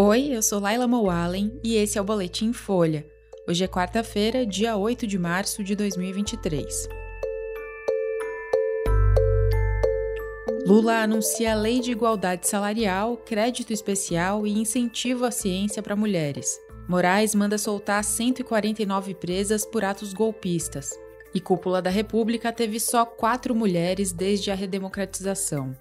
Oi, eu sou Laila Moalen e esse é o Boletim Folha. Hoje é quarta-feira, dia 8 de março de 2023. Lula anuncia a Lei de Igualdade Salarial, crédito especial e incentivo à ciência para mulheres. Moraes manda soltar 149 presas por atos golpistas. E cúpula da República teve só quatro mulheres desde a redemocratização.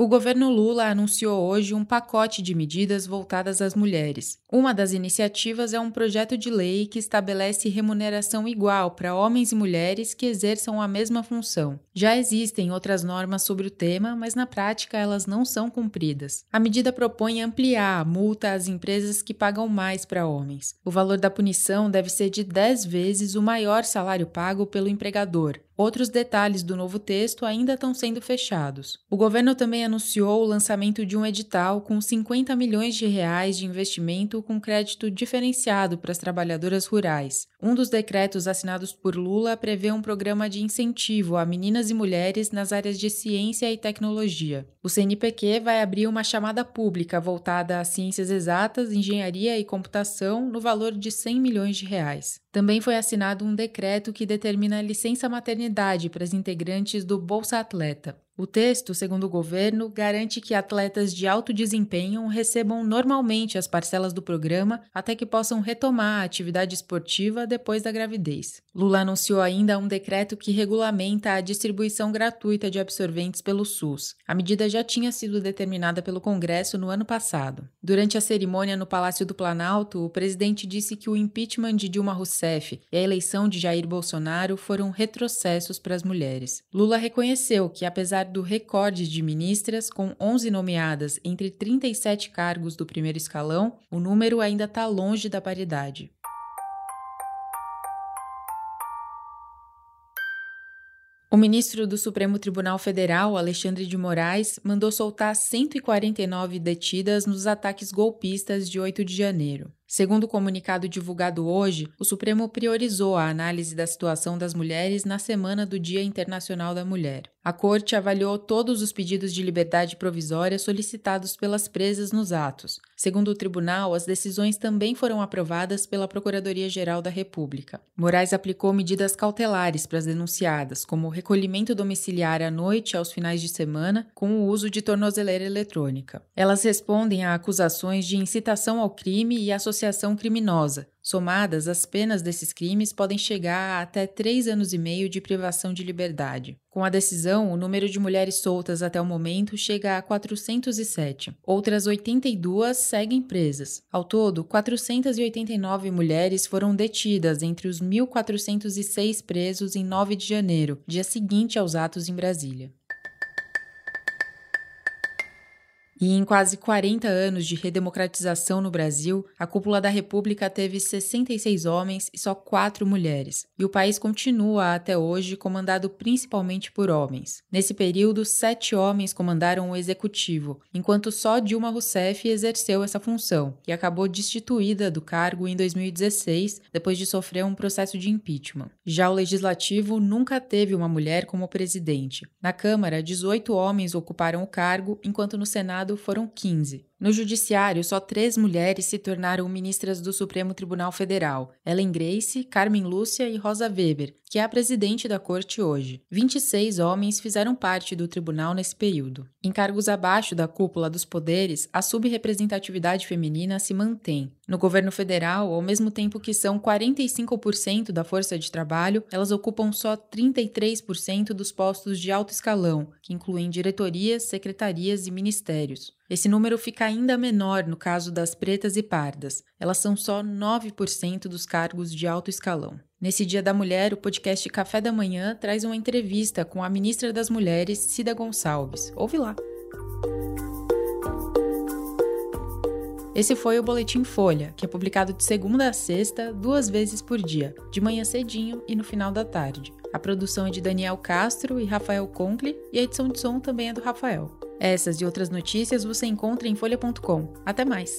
O governo Lula anunciou hoje um pacote de medidas voltadas às mulheres. Uma das iniciativas é um projeto de lei que estabelece remuneração igual para homens e mulheres que exerçam a mesma função. Já existem outras normas sobre o tema, mas na prática elas não são cumpridas. A medida propõe ampliar a multa às empresas que pagam mais para homens. O valor da punição deve ser de 10 vezes o maior salário pago pelo empregador, Outros detalhes do novo texto ainda estão sendo fechados. O governo também anunciou o lançamento de um edital com 50 milhões de reais de investimento com crédito diferenciado para as trabalhadoras rurais. Um dos decretos assinados por Lula prevê um programa de incentivo a meninas e mulheres nas áreas de ciência e tecnologia. O CNPq vai abrir uma chamada pública voltada a ciências exatas, engenharia e computação no valor de 100 milhões de reais. Também foi assinado um decreto que determina a licença maternidade para as integrantes do Bolsa Atleta. O texto, segundo o governo, garante que atletas de alto desempenho recebam normalmente as parcelas do programa até que possam retomar a atividade esportiva depois da gravidez. Lula anunciou ainda um decreto que regulamenta a distribuição gratuita de absorventes pelo SUS. A medida já tinha sido determinada pelo Congresso no ano passado. Durante a cerimônia no Palácio do Planalto, o presidente disse que o impeachment de Dilma Rousseff e a eleição de Jair Bolsonaro foram retrocessos para as mulheres. Lula reconheceu que, apesar do recorde de ministras, com 11 nomeadas entre 37 cargos do primeiro escalão, o número ainda está longe da paridade. O ministro do Supremo Tribunal Federal, Alexandre de Moraes, mandou soltar 149 detidas nos ataques golpistas de 8 de janeiro. Segundo o comunicado divulgado hoje, o Supremo priorizou a análise da situação das mulheres na semana do Dia Internacional da Mulher. A Corte avaliou todos os pedidos de liberdade provisória solicitados pelas presas nos atos. Segundo o tribunal, as decisões também foram aprovadas pela Procuradoria-Geral da República. Moraes aplicou medidas cautelares para as denunciadas, como recolhimento domiciliar à noite e aos finais de semana, com o uso de tornozeleira eletrônica. Elas respondem a acusações de incitação ao crime e associação criminosa. Somadas, as penas desses crimes podem chegar a até três anos e meio de privação de liberdade. Com a decisão, o número de mulheres soltas até o momento chega a 407. Outras 82 seguem presas. Ao todo, 489 mulheres foram detidas entre os 1.406 presos em 9 de janeiro, dia seguinte aos atos em Brasília. E em quase 40 anos de redemocratização no Brasil, a cúpula da República teve 66 homens e só 4 mulheres. E o país continua até hoje comandado principalmente por homens. Nesse período, sete homens comandaram o executivo, enquanto só Dilma Rousseff exerceu essa função, e acabou destituída do cargo em 2016, depois de sofrer um processo de impeachment. Já o legislativo nunca teve uma mulher como presidente. Na Câmara, 18 homens ocuparam o cargo, enquanto no Senado foram 15. No Judiciário, só três mulheres se tornaram ministras do Supremo Tribunal Federal: Ellen Grace, Carmen Lúcia e Rosa Weber, que é a presidente da corte hoje. 26 homens fizeram parte do tribunal nesse período. Em cargos abaixo da cúpula dos poderes, a subrepresentatividade feminina se mantém. No governo federal, ao mesmo tempo que são 45% da força de trabalho, elas ocupam só 33% dos postos de alto escalão, que incluem diretorias, secretarias e ministérios. Esse número fica ainda menor no caso das pretas e pardas. Elas são só 9% dos cargos de alto escalão. Nesse Dia da Mulher, o podcast Café da Manhã traz uma entrevista com a ministra das Mulheres, Cida Gonçalves. Ouve lá. Esse foi o Boletim Folha, que é publicado de segunda a sexta, duas vezes por dia, de manhã cedinho e no final da tarde. A produção é de Daniel Castro e Rafael Conkle e a edição de som também é do Rafael. Essas e outras notícias você encontra em folha.com. Até mais!